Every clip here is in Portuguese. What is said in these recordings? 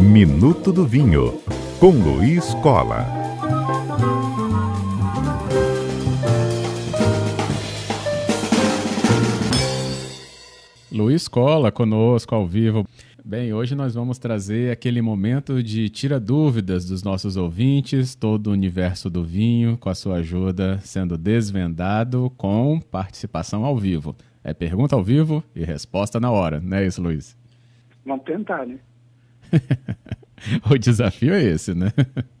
Minuto do Vinho, com Luiz Cola. Luiz Cola conosco ao vivo. Bem, hoje nós vamos trazer aquele momento de tira dúvidas dos nossos ouvintes, todo o universo do vinho, com a sua ajuda sendo desvendado com participação ao vivo. É pergunta ao vivo e resposta na hora, não é isso, Luiz? Vamos tentar, né? o desafio é esse, né?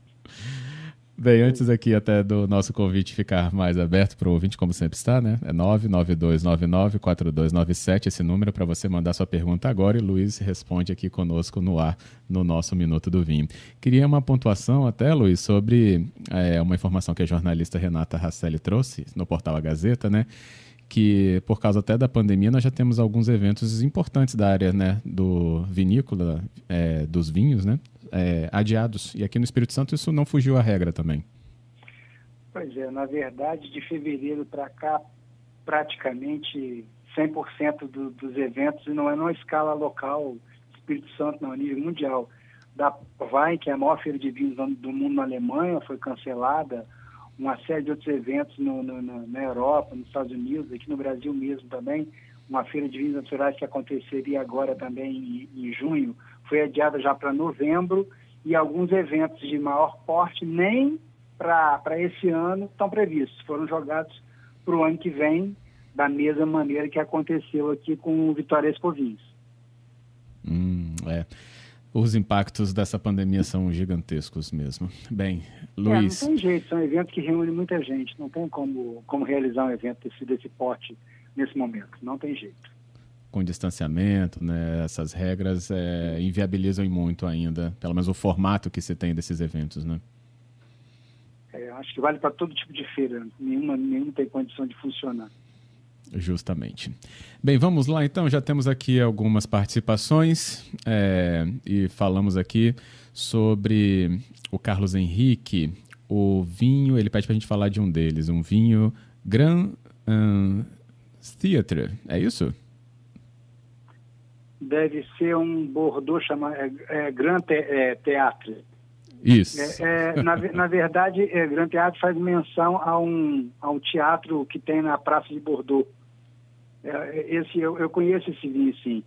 Bem, antes aqui até do nosso convite ficar mais aberto para o ouvinte, como sempre está, né? É 992994297, esse número para você mandar sua pergunta agora e Luiz responde aqui conosco no ar, no nosso Minuto do Vinho. Queria uma pontuação até, Luiz, sobre é, uma informação que a jornalista Renata Rasselli trouxe no portal A Gazeta, né? Que por causa até da pandemia nós já temos alguns eventos importantes da área né, do vinícola, é, dos vinhos, né, é, adiados. E aqui no Espírito Santo isso não fugiu à regra também. Pois é, na verdade, de fevereiro para cá, praticamente 100% do, dos eventos, e não é numa escala local, Espírito Santo, não, a nível mundial. Da Vai, que é a maior feira de vinhos do mundo na Alemanha, foi cancelada uma série de outros eventos no, no, na Europa, nos Estados Unidos, aqui no Brasil mesmo também, uma feira de vinhos naturais que aconteceria agora também em, em junho, foi adiada já para novembro, e alguns eventos de maior porte nem para esse ano estão previstos, foram jogados para o ano que vem, da mesma maneira que aconteceu aqui com o Vitória Expo Vinhos. Hum, é os impactos dessa pandemia são gigantescos mesmo. Bem, Luiz. É, não tem jeito, são eventos que reúnem muita gente, não tem como, como realizar um evento desse, desse porte nesse momento, não tem jeito. Com distanciamento, né, essas regras é, inviabilizam muito ainda, pelo menos o formato que se tem desses eventos, né? É, acho que vale para todo tipo de feira, nenhuma, nenhuma tem condição de funcionar. Justamente. Bem, vamos lá então. Já temos aqui algumas participações é, e falamos aqui sobre o Carlos Henrique. O vinho, ele pede para a gente falar de um deles, um vinho Grand um, Theatre, é isso? Deve ser um Bordeaux chamado é, é, Grand te, é, Theatre. Isso. É, é, na, na, verdade, é, Grand Teatro faz menção a um, a um teatro que tem na Praça de Bordeaux. É, esse, eu, eu conheço esse vinho, sim.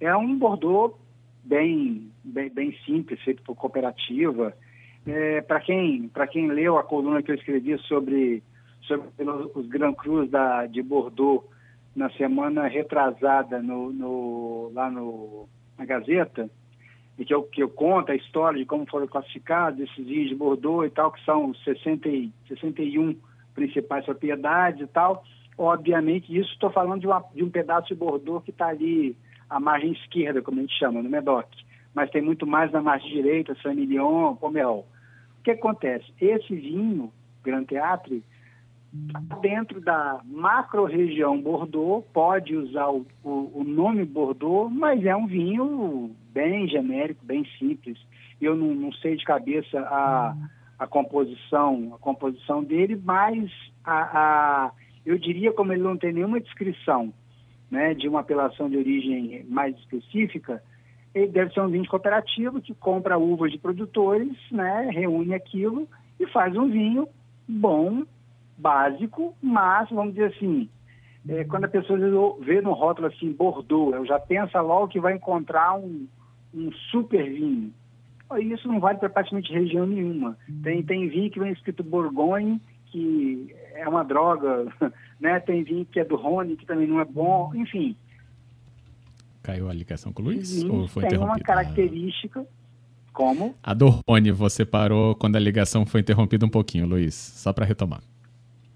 É um Bordeaux bem, bem, bem simples, feito por cooperativa. É, Para quem, quem leu a coluna que eu escrevi sobre, sobre os Grand Crus da, de Bordeaux na semana retrasada no, no, lá no, na Gazeta, e que eu, que eu conto a história de como foram classificados esses vinhos de Bordeaux e tal, que são 60, 61 principais propriedades e tal, Obviamente, isso estou falando de, uma, de, um pedaço de Bordeaux que está ali à margem esquerda, como a gente chama, no Medoc. Mas tem muito mais na margem direita, Saint-Emilion, Pomerol. O que acontece? Esse vinho, Grand Teatre, tá dentro da macro-região Bordeaux, pode usar o, o, o, nome Bordeaux, mas é um vinho bem genérico, bem simples. Eu não, não sei de cabeça a, a composição a composição dele, mas a, a eu diria, como ele não tem nenhuma descrição né, de uma apelação de origem mais específica, ele deve ser um vinho cooperativo que compra uvas de produtores, né, reúne aquilo e faz um vinho bom, básico, mas, vamos dizer assim, é, quando a pessoa vê no rótulo assim, Bordeaux, ela já pensa logo que vai encontrar um, um super vinho. Isso não vale para praticamente região nenhuma. Tem, tem vinho que vem escrito Bourgogne, que é uma droga, né? Tem vinho que é do Rony, que também não é bom, enfim. Caiu a ligação com o Luiz? ou foi tem uma característica como... A do Rony você parou quando a ligação foi interrompida um pouquinho, Luiz, só para retomar.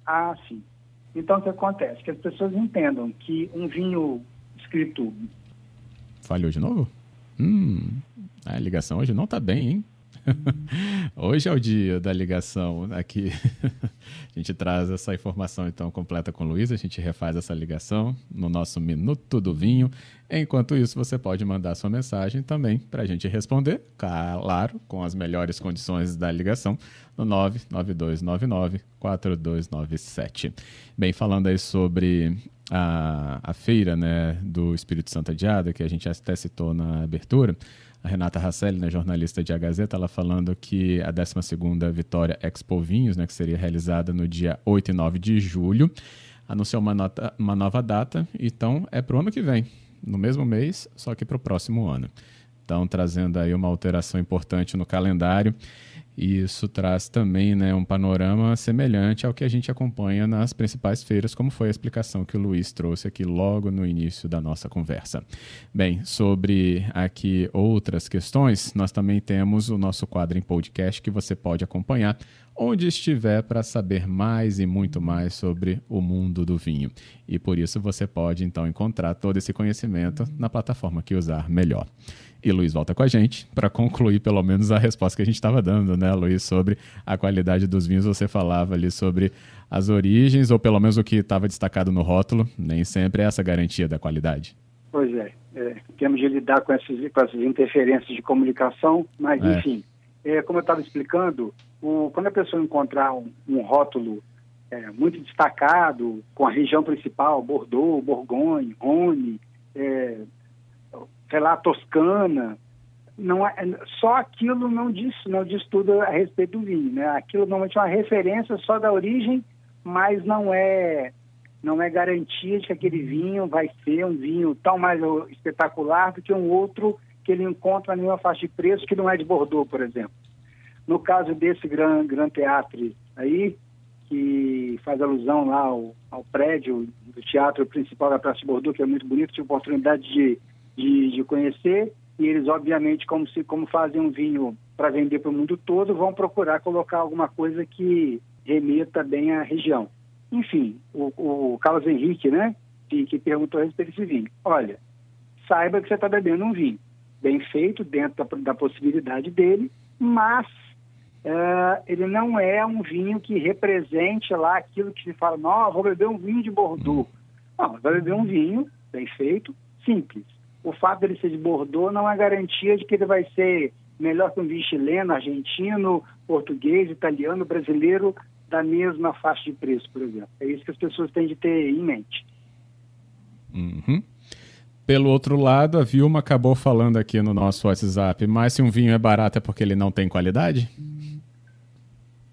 Ah, sim. Então, o que acontece? Que as pessoas entendam que um vinho escrito... Falhou de novo? Hum, a ligação hoje não está bem, hein? Hoje é o dia da ligação aqui. a gente traz essa informação então completa com o Luiz, a gente refaz essa ligação no nosso Minuto do Vinho. Enquanto isso, você pode mandar sua mensagem também para a gente responder, claro, com as melhores condições da ligação, no 99299 4297. Bem, falando aí sobre a, a feira né, do Espírito Santo Adiada, que a gente até citou na abertura, a Renata Rasselli, né, jornalista de A Gazeta, ela falando que a 12ª Vitória Expo Vinhos, né, que seria realizada no dia 8 e 9 de julho, anunciou uma, nota, uma nova data, então é para o ano que vem, no mesmo mês, só que para o próximo ano. Então, trazendo aí uma alteração importante no calendário. E isso traz também né, um panorama semelhante ao que a gente acompanha nas principais feiras, como foi a explicação que o Luiz trouxe aqui logo no início da nossa conversa. Bem, sobre aqui outras questões, nós também temos o nosso quadro em podcast que você pode acompanhar onde estiver para saber mais e muito mais sobre o mundo do vinho. E por isso você pode então encontrar todo esse conhecimento na plataforma que usar melhor. E Luiz volta com a gente para concluir pelo menos a resposta que a gente estava dando, né, Luiz, sobre a qualidade dos vinhos. Você falava ali sobre as origens, ou pelo menos o que estava destacado no rótulo. Nem sempre é essa garantia da qualidade. Pois é, é temos de lidar com essas, com essas interferências de comunicação, mas é. enfim, é, como eu estava explicando, o, quando a pessoa encontrar um, um rótulo é, muito destacado, com a região principal, Bordeaux, Borgonha, Rhône, é, sei lá, Toscana, não é, só aquilo não diz, não diz tudo a respeito do vinho, né? Aquilo normalmente é uma referência só da origem, mas não é não é garantia de que aquele vinho vai ser um vinho tão mais espetacular do que um outro que ele encontra mesma faixa de preço que não é de Bordeaux, por exemplo. No caso desse Gran, Gran Teatro aí, que faz alusão lá ao, ao prédio do teatro principal da Praça de Bordeaux, que é muito bonito, tive a oportunidade de de, de conhecer. E eles obviamente como se como fazem um vinho para vender para o mundo todo vão procurar colocar alguma coisa que remeta bem à região. Enfim o, o Carlos Henrique né que, que perguntou a respeito desse vinho. Olha saiba que você está bebendo um vinho bem feito dentro da, da possibilidade dele mas uh, ele não é um vinho que represente lá aquilo que se fala não vou beber um vinho de Bordeaux. Não vai beber um vinho bem feito simples o fato dele ser de Bordeaux não é garantia de que ele vai ser melhor que um vinho chileno, argentino, português, italiano, brasileiro, da mesma faixa de preço, por exemplo. É isso que as pessoas têm de ter em mente. Uhum. Pelo outro lado, a Vilma acabou falando aqui no nosso WhatsApp, mas se um vinho é barato é porque ele não tem qualidade?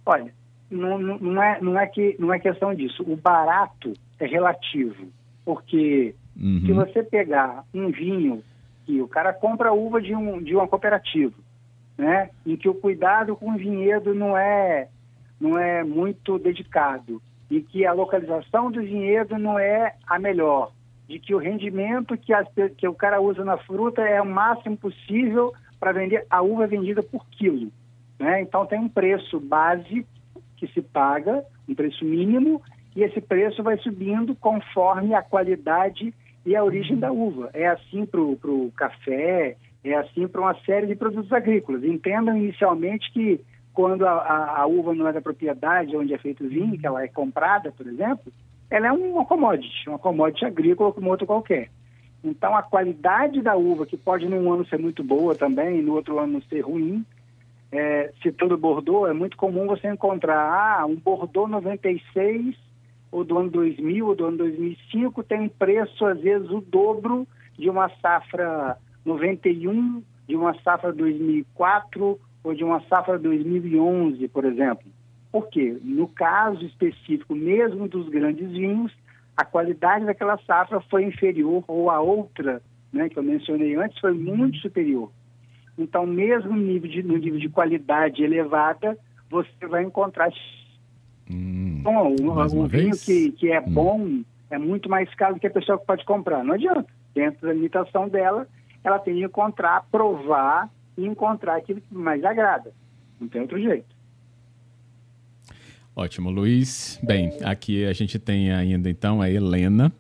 Olha, não, não, é, não, é que, não é questão disso. O barato é relativo, porque Uhum. Se você pegar um vinho que o cara compra uva de, um, de uma cooperativa, né, em que o cuidado com o vinhedo não é, não é muito dedicado, e que a localização do vinhedo não é a melhor, de que o rendimento que, as, que o cara usa na fruta é o máximo possível para vender a uva vendida por quilo. Né? Então tem um preço base que se paga, um preço mínimo, e esse preço vai subindo conforme a qualidade e a origem da uva. É assim para o café, é assim para uma série de produtos agrícolas. Entendam inicialmente que quando a, a, a, uva não é da propriedade onde é feito o vinho, que ela é comprada, por exemplo, ela é uma commodity, uma commodity agrícola como outra qualquer. Então, a qualidade da uva, que pode num ano ser muito boa também, no outro ano ser ruim, é, citando Bordeaux, é muito comum você encontrar ah, um Bordeaux 96 ou do ano 2000 ou do ano 2005 tem preço, às vezes, o dobro de uma safra 91, de uma safra 2004 ou de uma safra 2011, por exemplo. Por quê? No caso específico, mesmo dos grandes vinhos, a qualidade daquela safra foi inferior ou a outra, né, que eu mencionei antes, foi muito superior. Então, mesmo nível de, no nível de qualidade elevada, você vai encontrar Hum, bom, um, vinho que, que é hum. bom é muito mais caro do que a pessoa que pode comprar. Não adianta. Dentro da limitação dela, ela tem que encontrar, provar e encontrar aquilo que mais agrada. Não tem outro jeito. Ótimo, Luiz. Bem, aqui a gente tem ainda então a Helena.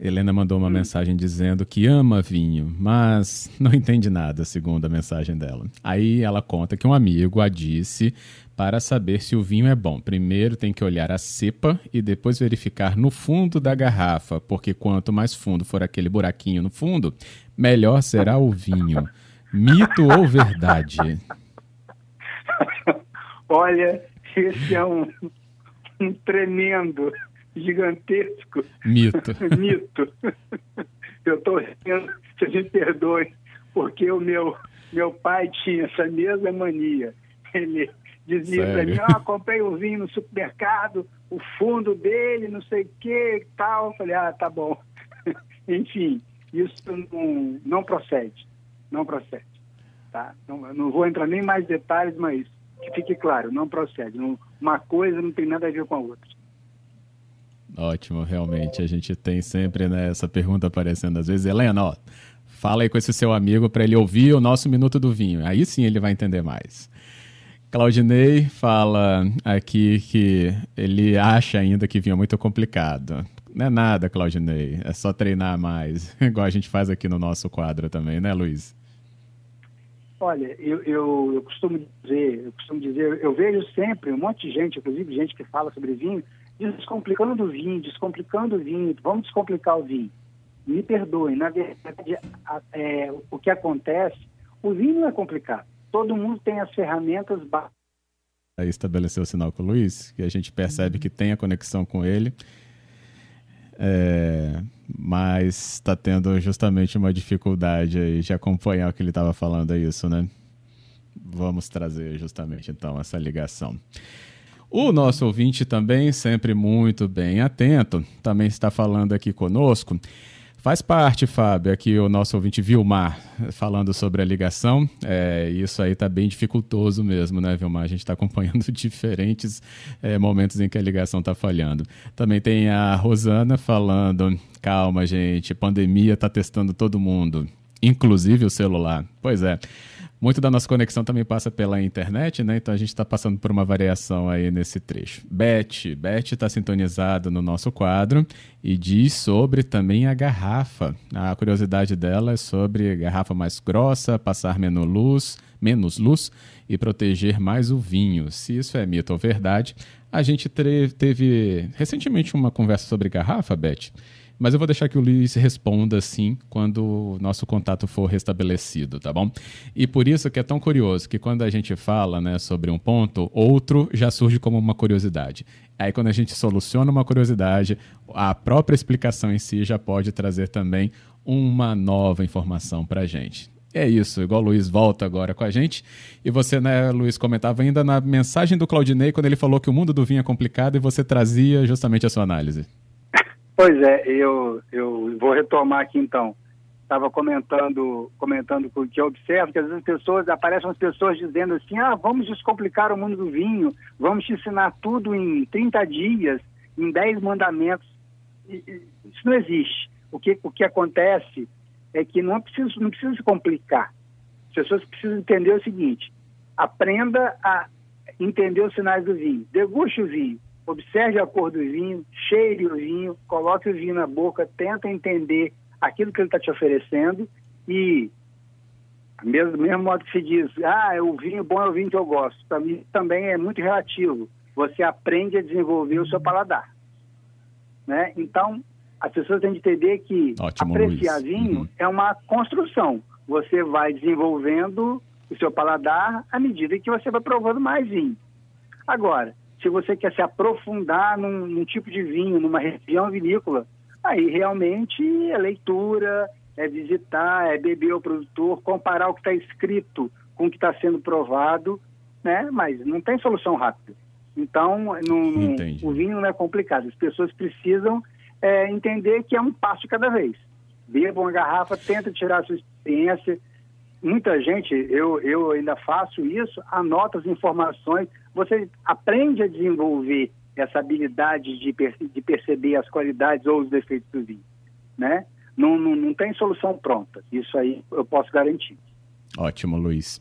Helena mandou uma hum. mensagem dizendo que ama vinho, mas não entende nada, segundo a mensagem dela. Aí ela conta que um amigo a disse para saber se o vinho é bom. Primeiro tem que olhar a cepa e depois verificar no fundo da garrafa, porque quanto mais fundo for aquele buraquinho no fundo, melhor será o vinho. Mito ou verdade? Olha, esse é um, um tremendo, gigantesco. Mito. Mito. Eu estou rindo, vocês me perdoem, porque o meu, meu pai tinha essa mesma mania. Ele dizia para mim, ah, comprei um vinho no supermercado, o fundo dele, não sei o que e tal. Eu falei, ah, tá bom. Enfim, isso não, não procede. Não procede. Tá? Não, não vou entrar nem mais detalhes, mas que fique claro, não procede. Não, uma coisa não tem nada a ver com a outra. Ótimo, realmente. A gente tem sempre né, essa pergunta aparecendo às vezes. Helena, ó, fala aí com esse seu amigo para ele ouvir o nosso Minuto do Vinho. Aí sim ele vai entender mais. Claudinei fala aqui que ele acha ainda que vinho é muito complicado. Não é nada, Claudinei. É só treinar mais, igual a gente faz aqui no nosso quadro também, né, Luiz? Olha, eu, eu, eu, costumo dizer, eu costumo dizer, eu vejo sempre um monte de gente, inclusive gente que fala sobre vinho, descomplicando o vinho, descomplicando o vinho, vamos descomplicar o vinho. Me perdoem, na verdade, é, o que acontece, o vinho não é complicado todo mundo tem as ferramentas Aí estabeleceu o sinal com o Luiz, que a gente percebe que tem a conexão com ele, é, mas está tendo justamente uma dificuldade aí de acompanhar o que ele estava falando, é isso, né? Vamos trazer justamente então essa ligação. O nosso ouvinte também, sempre muito bem atento, também está falando aqui conosco. Faz parte, Fábio, aqui o nosso ouvinte Vilmar falando sobre a ligação. É, isso aí está bem dificultoso mesmo, né, Vilmar? A gente está acompanhando diferentes é, momentos em que a ligação está falhando. Também tem a Rosana falando: calma, gente, pandemia está testando todo mundo, inclusive o celular. Pois é. Muito da nossa conexão também passa pela internet, né? Então a gente está passando por uma variação aí nesse trecho. Beth, Beth está sintonizada no nosso quadro e diz sobre também a garrafa. A curiosidade dela é sobre garrafa mais grossa, passar menos luz, menos luz e proteger mais o vinho. Se isso é mito ou verdade, a gente teve recentemente uma conversa sobre garrafa, Beth. Mas eu vou deixar que o Luiz responda assim quando o nosso contato for restabelecido, tá bom? E por isso que é tão curioso que quando a gente fala né, sobre um ponto, outro já surge como uma curiosidade. Aí quando a gente soluciona uma curiosidade, a própria explicação em si já pode trazer também uma nova informação para a gente. É isso, igual o Luiz volta agora com a gente. E você, né, Luiz, comentava ainda na mensagem do Claudinei, quando ele falou que o mundo do vinho é complicado e você trazia justamente a sua análise. Pois é, eu, eu vou retomar aqui então. Estava comentando, comentando que eu observo que às vezes pessoas, aparecem as pessoas dizendo assim, ah, vamos descomplicar o mundo do vinho, vamos te ensinar tudo em 30 dias, em 10 mandamentos. Isso não existe. O que, o que acontece é que não precisa, não precisa se complicar. As pessoas precisam entender o seguinte: aprenda a entender os sinais do vinho, deguste o vinho, observe a cor do vinho, cheire o vinho, coloque o vinho na boca, tenta entender aquilo que ele está te oferecendo e mesmo, mesmo modo que se diz, ah, o vinho bom é o vinho que eu gosto. Para mim também é muito relativo. Você aprende a desenvolver o seu paladar. Né? Então, as pessoas têm de entender que Ótimo, apreciar Luiz. vinho uhum. é uma construção. Você vai desenvolvendo o seu paladar à medida que você vai provando mais vinho. Agora, se você quer se aprofundar num, num tipo de vinho, numa região vinícola, aí realmente é leitura, é visitar, é beber o produtor, comparar o que está escrito com o que está sendo provado, né? Mas não tem solução rápida. Então, não, o vinho não é complicado. As pessoas precisam é, entender que é um passo cada vez. Beba uma garrafa, tenta tirar a sua experiência. Muita gente, eu, eu ainda faço isso, anota as informações, você aprende a desenvolver essa habilidade de, de perceber as qualidades ou os defeitos do vinho, né? Não, não, não tem solução pronta, isso aí eu posso garantir. Ótimo, Luiz.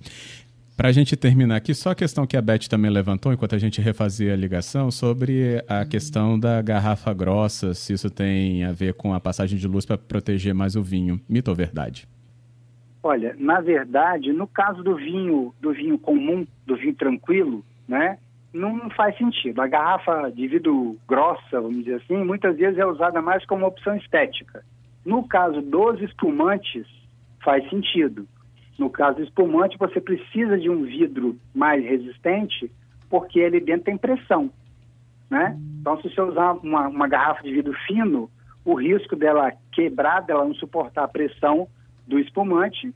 Para a gente terminar aqui, só a questão que a Beth também levantou enquanto a gente refazia a ligação sobre a questão da garrafa grossa, se isso tem a ver com a passagem de luz para proteger mais o vinho. Mito ou verdade? Olha, na verdade, no caso do vinho, do vinho comum, do vinho tranquilo, né? Não faz sentido. A garrafa de vidro grossa, vamos dizer assim, muitas vezes é usada mais como opção estética. No caso dos espumantes, faz sentido. No caso do espumante, você precisa de um vidro mais resistente, porque ele dentro tem pressão. né? Então, se você usar uma, uma garrafa de vidro fino, o risco dela quebrar, dela não suportar a pressão do espumante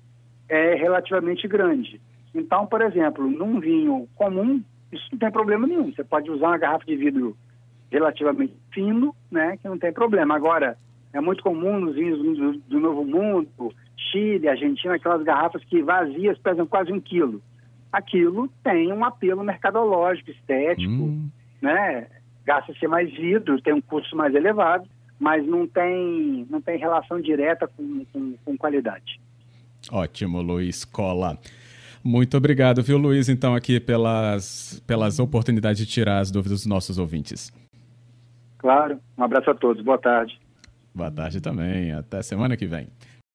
é relativamente grande. Então, por exemplo, num vinho comum, isso não tem problema nenhum. Você pode usar uma garrafa de vidro relativamente fino, né, que não tem problema. Agora, é muito comum nos vinhos do, do Novo Mundo, Chile, Argentina, aquelas garrafas que vazias pesam quase um quilo. Aquilo tem um apelo mercadológico, estético, hum. né? Gasta-se mais vidro, tem um custo mais elevado, mas não tem, não tem relação direta com, com, com qualidade. Ótimo, Luiz Cola. Muito obrigado, viu, Luiz, então, aqui pelas, pelas oportunidades de tirar as dúvidas dos nossos ouvintes. Claro. Um abraço a todos. Boa tarde. Boa tarde também. Até semana que vem.